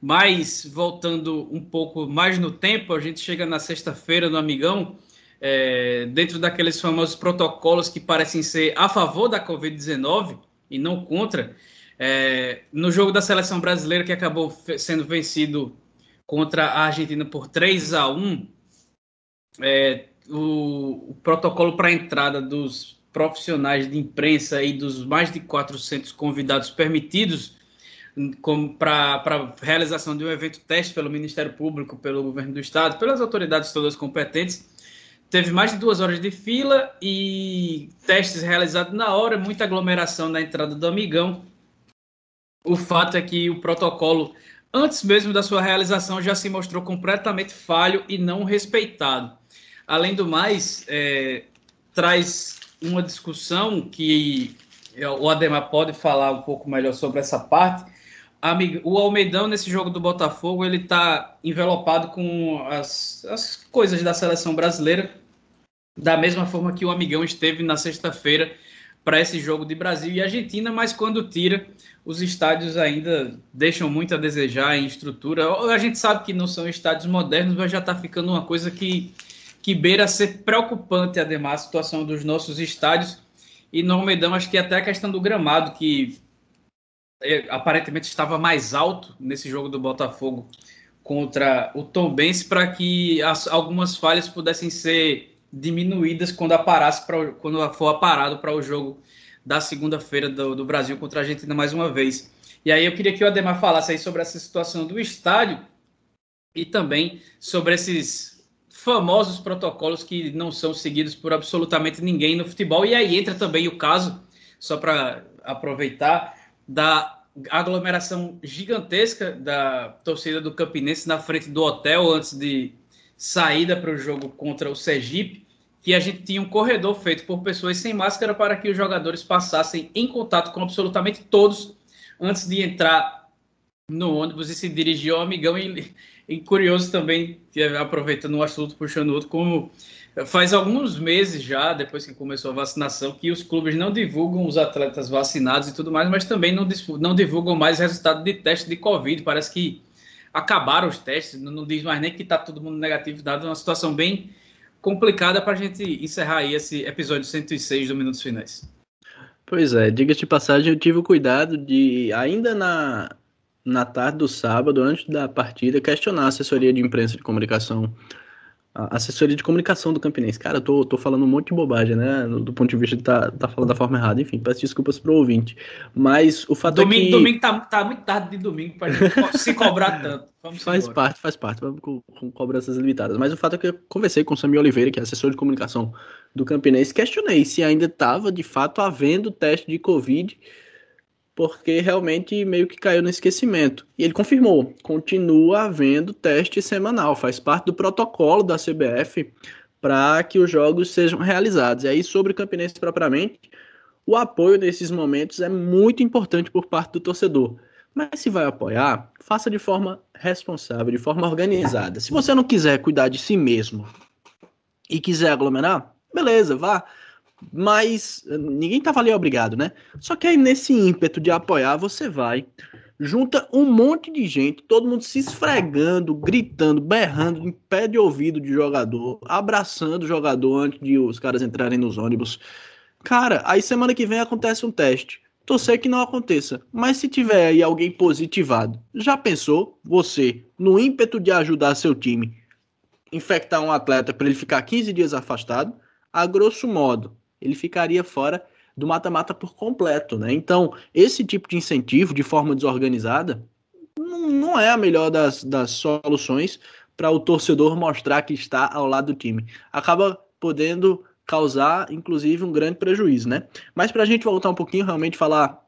A: Mas, voltando um pouco mais no tempo, a gente chega na sexta-feira no Amigão, é, dentro daqueles famosos protocolos que parecem ser a favor da Covid-19 e não contra. É, no jogo da seleção brasileira, que acabou sendo vencido contra a Argentina por 3 a 1 é, o, o protocolo para entrada dos profissionais de imprensa e dos mais de 400 convidados permitidos para realização de um evento teste pelo Ministério Público, pelo governo do Estado, pelas autoridades todas competentes. Teve mais de duas horas de fila e testes realizados na hora, muita aglomeração na entrada do Amigão. O fato é que o protocolo, antes mesmo da sua realização, já se mostrou completamente falho e não respeitado. Além do mais, é, traz uma discussão que o Ademar pode falar um pouco melhor sobre essa parte, o Almeidão, nesse jogo do Botafogo, ele está envelopado com as, as coisas da seleção brasileira, da mesma forma que o Amigão esteve na sexta-feira para esse jogo de Brasil e Argentina, mas quando tira, os estádios ainda deixam muito a desejar em estrutura. A gente sabe que não são estádios modernos, mas já está ficando uma coisa que, que beira a ser preocupante, ademais, a situação dos nossos estádios. E no Almeidão, acho que até a questão do gramado, que aparentemente estava mais alto nesse jogo do Botafogo contra o Tom Benz para que as, algumas falhas pudessem ser diminuídas quando aparasse pra, quando for aparado para o jogo da segunda-feira do, do, Brasil contra a Argentina mais uma vez. E aí eu queria que o Ademar falasse aí sobre essa situação do estádio e também sobre esses famosos protocolos que não são seguidos por absolutamente ninguém no futebol. E aí entra também o caso, só para aproveitar, da aglomeração gigantesca da torcida do Campinense na frente do hotel antes de saída para o jogo contra o Sergipe, que a gente tinha um corredor feito por pessoas sem máscara para que os jogadores passassem em contato com absolutamente todos antes de entrar no ônibus e se dirigir ao amigão. E, e curioso também, aproveitando o assunto, puxando outro, como Faz alguns meses já, depois que começou a vacinação, que os clubes não divulgam os atletas vacinados e tudo mais, mas também não, não divulgam mais resultado de teste de Covid. Parece que acabaram os testes, não, diz mais nem que está todo mundo negativo, dado uma situação bem complicada para a gente encerrar aí esse episódio 106 do Minutos Finais.
B: Pois é, diga-se de passagem, eu tive o cuidado de, ainda na, na tarde do sábado, antes da partida, questionar a assessoria de imprensa de comunicação a assessoria de comunicação do Campinense. Cara, eu tô, tô falando um monte de bobagem, né? Do ponto de vista de tá, tá falando da forma errada. Enfim, peço desculpas pro ouvinte. Mas o fato
A: domingo,
B: é que...
A: Domingo tá, tá muito tarde de domingo pra gente se cobrar tanto. [LAUGHS]
B: Vamos faz embora. parte, faz parte. Vamos com, com, cobranças limitadas. Mas o fato é que eu conversei com o Samir Oliveira, que é assessor de comunicação do Campinense, questionei se ainda estava, de fato, havendo teste de Covid porque realmente meio que caiu no esquecimento. E ele confirmou, continua havendo teste semanal, faz parte do protocolo da CBF para que os jogos sejam realizados. E aí, sobre o Campinense propriamente, o apoio nesses momentos é muito importante por parte do torcedor. Mas se vai apoiar, faça de forma responsável, de forma organizada. Se você não quiser cuidar de si mesmo e quiser aglomerar, beleza, vá mas ninguém tava ali obrigado, né? Só que aí nesse ímpeto de apoiar, você vai, junta um monte de gente, todo mundo se esfregando, gritando, berrando em pé de ouvido de jogador, abraçando o jogador antes de os caras entrarem nos ônibus. Cara, aí semana que vem acontece um teste. Torcer que não aconteça. Mas se tiver aí alguém positivado, já pensou você, no ímpeto de ajudar seu time, infectar um atleta para ele ficar 15 dias afastado? A grosso modo, ele ficaria fora do mata-mata por completo, né? Então, esse tipo de incentivo de forma desorganizada não, é a melhor das, das soluções para o torcedor mostrar que está ao lado do time. Acaba podendo causar, inclusive, um grande prejuízo, né? Mas para a gente voltar um pouquinho, realmente falar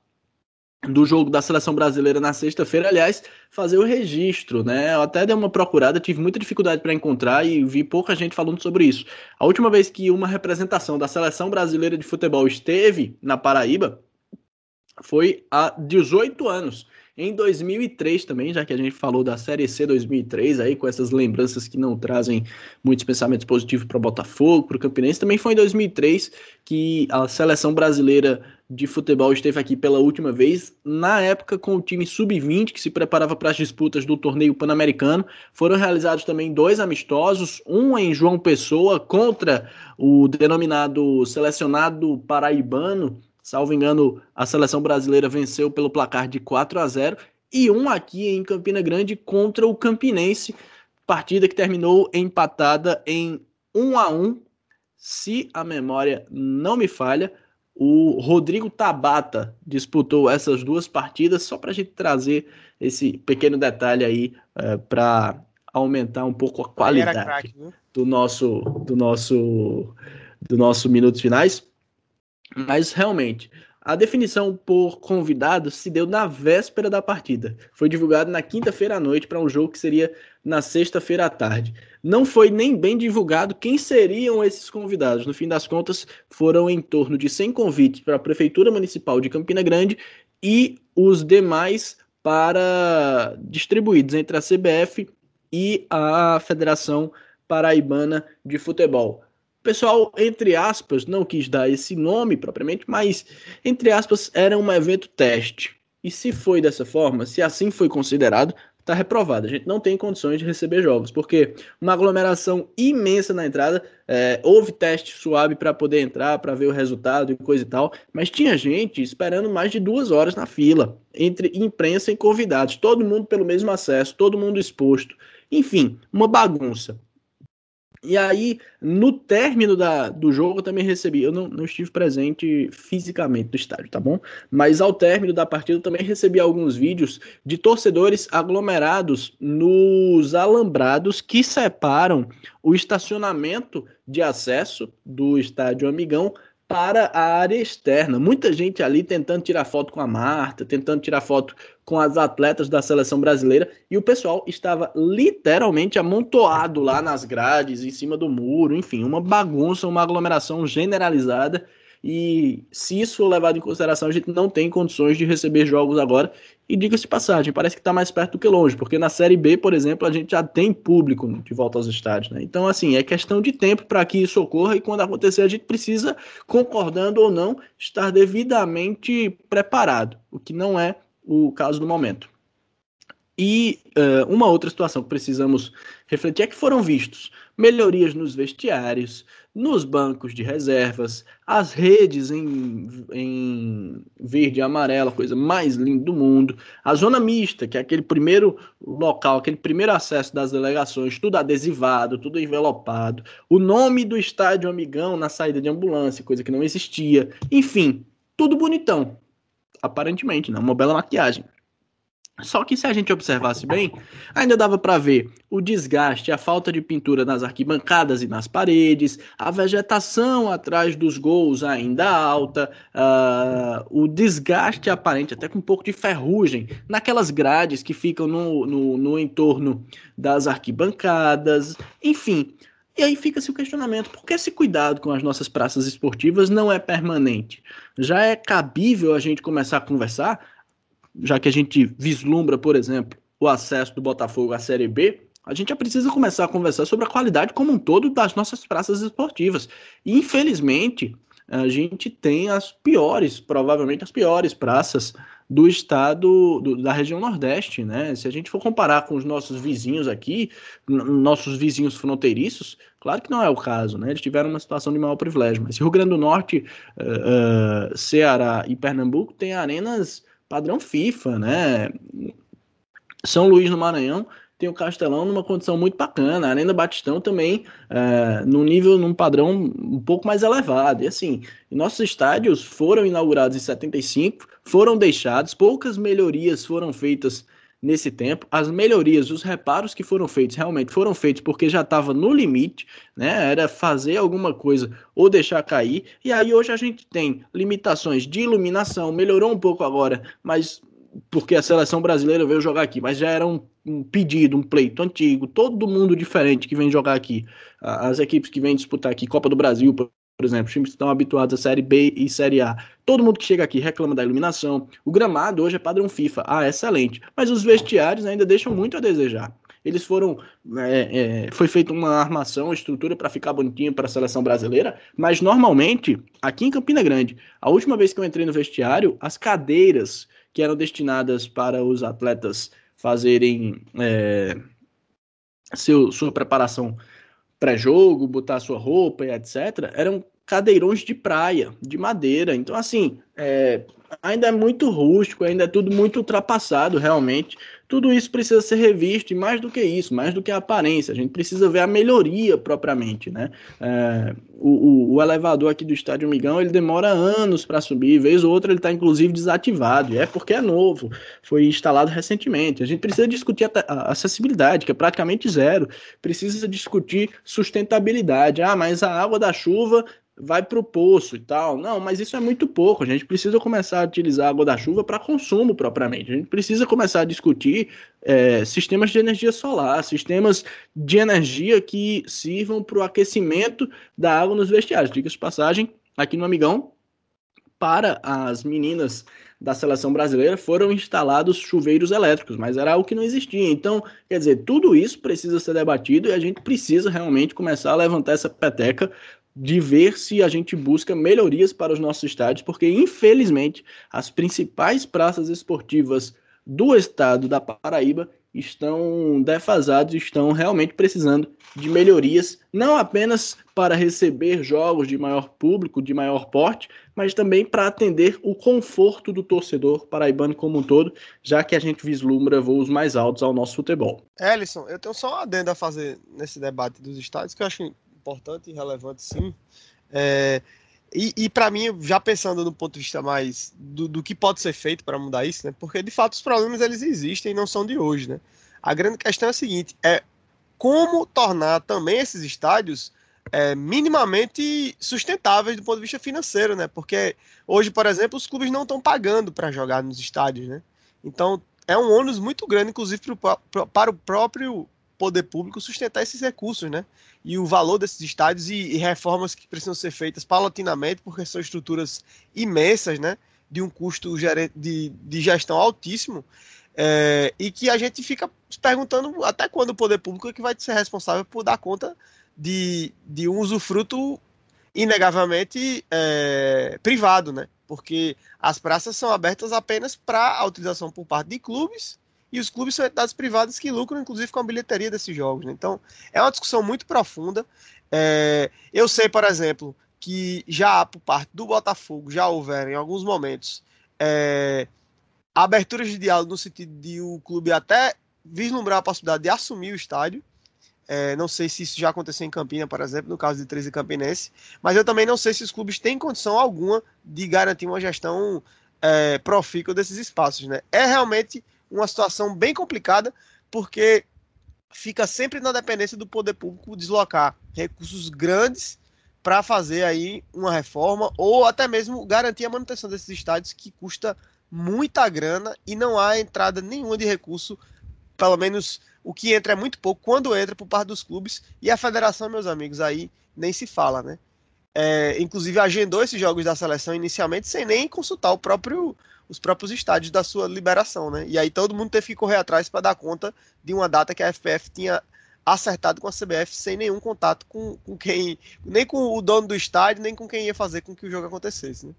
B: do jogo da seleção brasileira na sexta-feira, aliás, fazer o registro, né? Eu até dei uma procurada, tive muita dificuldade para encontrar e vi pouca gente falando sobre isso. A última vez que uma representação da seleção brasileira de futebol esteve na Paraíba foi há 18 anos em 2003 também, já que a gente falou da Série C 2003 aí, com essas lembranças que não trazem muitos pensamentos positivos para o Botafogo, para o Campinense, também foi em 2003 que a seleção brasileira de futebol esteve aqui pela última vez, na época com o time sub-20 que se preparava para as disputas do torneio pan-americano. Foram realizados também dois amistosos, um em João Pessoa contra o denominado selecionado paraibano Salvo engano, a seleção brasileira venceu pelo placar de 4 a 0 e um aqui em Campina Grande contra o Campinense, partida que terminou empatada em 1 a 1. Se a memória não me falha, o Rodrigo Tabata disputou essas duas partidas só para a gente trazer esse pequeno detalhe aí é, para aumentar um pouco a qualidade crack, do nosso do nosso do nosso minutos finais. Mas realmente, a definição por convidado se deu na véspera da partida. Foi divulgado na quinta-feira à noite para um jogo que seria na sexta-feira à tarde. Não foi nem bem divulgado quem seriam esses convidados. No fim das contas, foram em torno de 100 convites para a Prefeitura Municipal de Campina Grande e os demais para distribuídos entre a CBF e a Federação Paraibana de Futebol. O pessoal, entre aspas, não quis dar esse nome propriamente, mas, entre aspas, era um evento teste. E se foi dessa forma, se assim foi considerado, está reprovado. A gente não tem condições de receber jogos, porque uma aglomeração imensa na entrada, é, houve teste suave para poder entrar, para ver o resultado e coisa e tal, mas tinha gente esperando mais de duas horas na fila, entre imprensa e convidados, todo mundo pelo mesmo acesso, todo mundo exposto. Enfim, uma bagunça. E aí, no término da, do jogo, eu também recebi. Eu não, não estive presente fisicamente no estádio, tá bom? Mas ao término da partida, eu também recebi alguns vídeos de torcedores aglomerados nos alambrados que separam o estacionamento de acesso do estádio Amigão para a área externa. Muita gente ali tentando tirar foto com a Marta, tentando tirar foto com as atletas da seleção brasileira, e o pessoal estava literalmente amontoado lá nas grades, em cima do muro, enfim, uma bagunça, uma aglomeração generalizada e se isso for levado em consideração, a gente não tem condições de receber jogos agora. E diga-se passagem, parece que está mais perto do que longe, porque na Série B, por exemplo, a gente já tem público de volta aos estádios. Né? Então, assim, é questão de tempo para que isso ocorra e quando acontecer, a gente precisa, concordando ou não, estar devidamente preparado, o que não é o caso do momento. E uh, uma outra situação que precisamos refletir é que foram vistos melhorias nos vestiários, nos bancos de reservas, as redes em, em verde e amarelo, coisa mais linda do mundo, a zona mista, que é aquele primeiro local, aquele primeiro acesso das delegações, tudo adesivado, tudo envelopado, o nome do estádio Amigão na saída de ambulância, coisa que não existia, enfim, tudo bonitão, aparentemente, né? uma bela maquiagem. Só que se a gente observasse bem, ainda dava para ver o desgaste, a falta de pintura nas arquibancadas e nas paredes, a vegetação atrás dos gols ainda alta, uh, o desgaste aparente, até com um pouco de ferrugem, naquelas grades que ficam no, no, no entorno das arquibancadas, enfim. E aí fica-se o questionamento: por que esse cuidado com as nossas praças esportivas não é permanente? Já é cabível a gente começar a conversar já que a gente vislumbra, por exemplo, o acesso do Botafogo à Série B, a gente já precisa começar a conversar sobre a qualidade como um todo das nossas praças esportivas. E, infelizmente, a gente tem as piores, provavelmente as piores praças do estado, do, da região Nordeste, né? Se a gente for comparar com os nossos vizinhos aqui, nossos vizinhos fronteiriços, claro que não é o caso, né? Eles tiveram uma situação de maior privilégio, mas Rio Grande do Norte, uh, uh, Ceará e Pernambuco têm arenas padrão FIFA, né? São Luís no Maranhão tem o Castelão numa condição muito bacana, a Arena Batistão também é, num nível, num padrão um pouco mais elevado. E assim, nossos estádios foram inaugurados em 75, foram deixados, poucas melhorias foram feitas nesse tempo. As melhorias, os reparos que foram feitos realmente foram feitos porque já estava no limite, né? Era fazer alguma coisa ou deixar cair. E aí hoje a gente tem limitações de iluminação, melhorou um pouco agora, mas porque a seleção brasileira veio jogar aqui, mas já era um, um, pedido, um pleito antigo, todo mundo diferente que vem jogar aqui. As equipes que vêm disputar aqui, Copa do Brasil, exemplo, os times estão habituados à Série B e Série A. Todo mundo que chega aqui reclama da iluminação. O gramado hoje é padrão FIFA. Ah, excelente. Mas os vestiários ainda deixam muito a desejar. Eles foram. É, é, foi feita uma armação, estrutura para ficar bonitinho para a seleção brasileira, mas normalmente, aqui em Campina Grande, a última vez que eu entrei no vestiário, as cadeiras que eram destinadas para os atletas fazerem é, seu, sua preparação pré-jogo, botar sua roupa e etc., eram cadeirões de praia, de madeira. Então, assim, é, ainda é muito rústico, ainda é tudo muito ultrapassado, realmente. Tudo isso precisa ser revisto, e mais do que isso, mais do que a aparência, a gente precisa ver a melhoria propriamente, né? É, o, o, elevador aqui do Estádio Migão, ele demora anos para subir, vez ou outra ele está inclusive desativado, e é porque é novo, foi instalado recentemente. A gente precisa discutir a acessibilidade, que é praticamente zero, precisa discutir sustentabilidade. Ah, mas a água da chuva vai para o poço e tal. Não, mas isso é muito pouco. A gente precisa começar a utilizar a água da chuva para consumo propriamente. A gente precisa começar a discutir é, sistemas de energia solar, sistemas de energia que sirvam para o aquecimento da água nos vestiários. Diga-se passagem, aqui no Amigão, para as meninas da seleção brasileira foram instalados chuveiros elétricos, mas era algo que não existia. Então, quer dizer, tudo isso precisa ser debatido e a gente precisa realmente começar a levantar essa peteca de ver se a gente busca melhorias para os nossos estádios, porque infelizmente as principais praças esportivas do estado da Paraíba estão defasados, estão realmente precisando de melhorias, não apenas para receber jogos de maior público, de maior porte, mas também para atender o conforto do torcedor paraibano como um todo, já que a gente vislumbra voos mais altos ao nosso futebol.
C: Ellison, eu tenho só uma adenda a fazer nesse debate dos estádios que eu acho importante e relevante, sim. É, e, e para mim, já pensando no ponto de vista mais do, do que pode ser feito para mudar isso, né? Porque de fato os problemas eles existem e não são de hoje, né? A grande questão é a seguinte: é como tornar também esses estádios é, minimamente sustentáveis do ponto de vista financeiro, né? Porque hoje, por exemplo, os clubes não estão pagando para jogar nos estádios, né? Então é um ônus muito grande, inclusive para o próprio poder público sustentar esses recursos, né? E o valor desses estádios e, e reformas que precisam ser feitas paulatinamente, porque são estruturas imensas, né? De um custo de, de gestão altíssimo. É, e que a gente fica se perguntando até quando o poder público é que vai ser responsável por dar conta de, de um usufruto inegavelmente é, privado, né? Porque as praças são abertas apenas para a utilização por parte de clubes e os clubes são entidades privadas que lucram, inclusive, com a bilheteria desses jogos. Né? Então, é uma discussão muito profunda. É, eu sei, por exemplo, que já por parte do Botafogo já houveram, em alguns momentos, é, aberturas de diálogo no sentido de o clube até vislumbrar a possibilidade de assumir o estádio. É, não sei se isso já aconteceu em Campina, por exemplo, no caso de 13 Campinense, mas eu também não sei se os clubes têm condição alguma de garantir uma gestão é, profícua desses espaços. Né? É realmente uma situação bem complicada, porque fica sempre na dependência do poder público deslocar recursos grandes para fazer aí uma reforma ou até mesmo garantir a manutenção desses estádios que custa muita grana e não há entrada nenhuma de recurso, pelo menos o que entra é muito pouco quando entra por parte dos clubes e a federação, meus amigos, aí nem se fala, né? É, inclusive agendou esses jogos da seleção inicialmente sem nem consultar o próprio, os próprios estádios da sua liberação, né? E aí todo mundo teve que correr atrás para dar conta de uma data que a FPF tinha acertado com a CBF sem nenhum contato com, com quem, nem com o dono do estádio, nem com quem ia fazer com que o jogo acontecesse, né?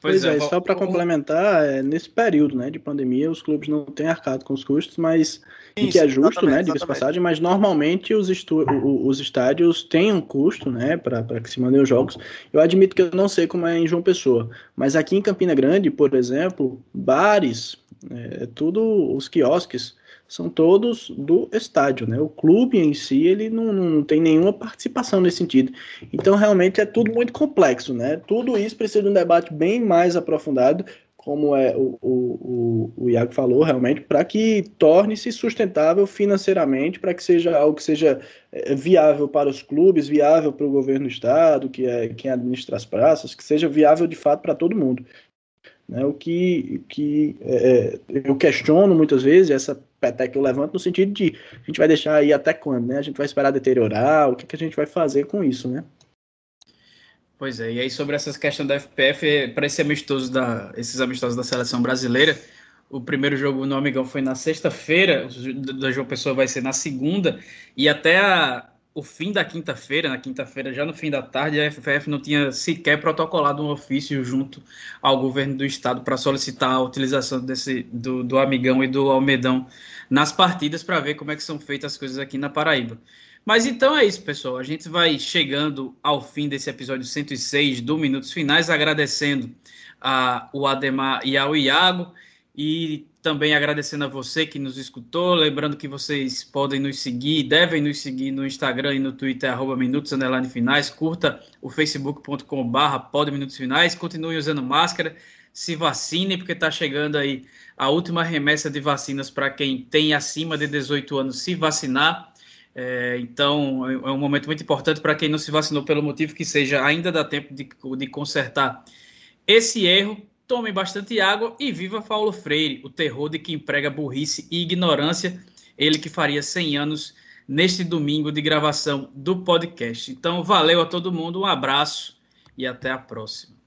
B: Pois, pois é, é, só para complementar, é, nesse período né, de pandemia, os clubes não têm arcado com os custos, mas Isso, que é justo, né, diga passagem, mas normalmente os, os estádios têm um custo né, para que se mandem os jogos. Eu admito que eu não sei como é em João Pessoa, mas aqui em Campina Grande, por exemplo, bares, é, tudo os quiosques são todos do estádio, né? O clube em si, ele não, não tem nenhuma participação nesse sentido. Então, realmente, é tudo muito complexo, né? Tudo isso precisa de um debate bem mais aprofundado, como é o, o, o, o Iago falou, realmente, para que torne-se sustentável financeiramente, para que seja algo que seja é, viável para os clubes, viável para o governo do estado, que é quem administra as praças, que seja viável de fato para todo mundo. Né, o que, que é eu questiono muitas vezes, essa peteca que eu levanto, no sentido de a gente vai deixar aí até quando, né? A gente vai esperar deteriorar, o que, que a gente vai fazer com isso, né?
A: Pois é, e aí sobre essas questões da FPF, para esse amistoso da, esses amistosos da seleção brasileira, o primeiro jogo no Amigão foi na sexta-feira, da João Pessoa vai ser na segunda, e até a, o fim da quinta-feira, na quinta-feira, já no fim da tarde, a FFF não tinha sequer protocolado um ofício junto ao governo do estado para solicitar a utilização desse, do, do Amigão e do Almedão nas partidas para ver como é que são feitas as coisas aqui na Paraíba. Mas então é isso, pessoal. A gente vai chegando ao fim desse episódio 106 do Minutos Finais, agradecendo a, o Ademar e ao Iago. E também agradecendo a você que nos escutou, lembrando que vocês podem nos seguir, devem nos seguir no Instagram e no Twitter, arroba Minutos Finais, curta o facebook.com barra Minutos Finais, continue usando máscara, se vacine, porque está chegando aí a última remessa de vacinas para quem tem acima de 18 anos se vacinar. É, então, é um momento muito importante para quem não se vacinou pelo motivo que seja, ainda dá tempo de, de consertar esse erro Tomem bastante água e viva Paulo Freire, o terror de quem prega burrice e ignorância. Ele que faria 100 anos neste domingo de gravação do podcast. Então, valeu a todo mundo, um abraço e até a próxima.